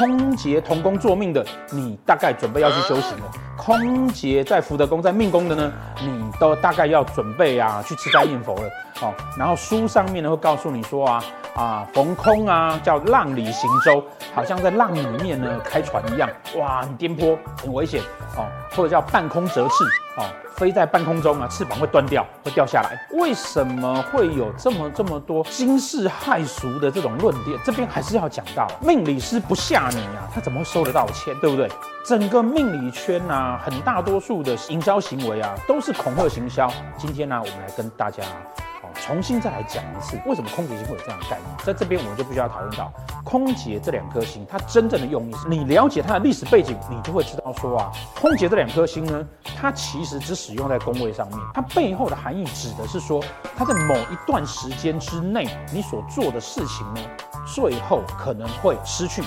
空劫同宫坐命的，你大概准备要去修行了；空劫在福德宫在命宫的呢，你都大概要准备啊去吃斋念佛了。哦，然后书上面呢会告诉你说啊啊逢空啊叫浪里行舟，好像在浪里面呢开船一样，哇，很颠簸，很危险。哦，或者叫半空折翅。飞在半空中啊，翅膀会断掉，会掉下来。为什么会有这么这么多惊世骇俗的这种论点？这边还是要讲到，命理师不吓你啊，他怎么会收得到钱？对不对？整个命理圈啊，很大多数的营销行为啊，都是恐吓行销。今天呢、我们来跟大家。重新再来讲一次，为什么空姐星会有这样的概念？在这边我们就必须要讨论到空姐这两颗星，它真正的用意是，你了解它的历史背景，你就会知道说啊，空姐这两颗星呢，它其实只使用在工位上面，它背后的含义指的是说，它在某一段时间之内，你所做的事情呢，最后可能会失去。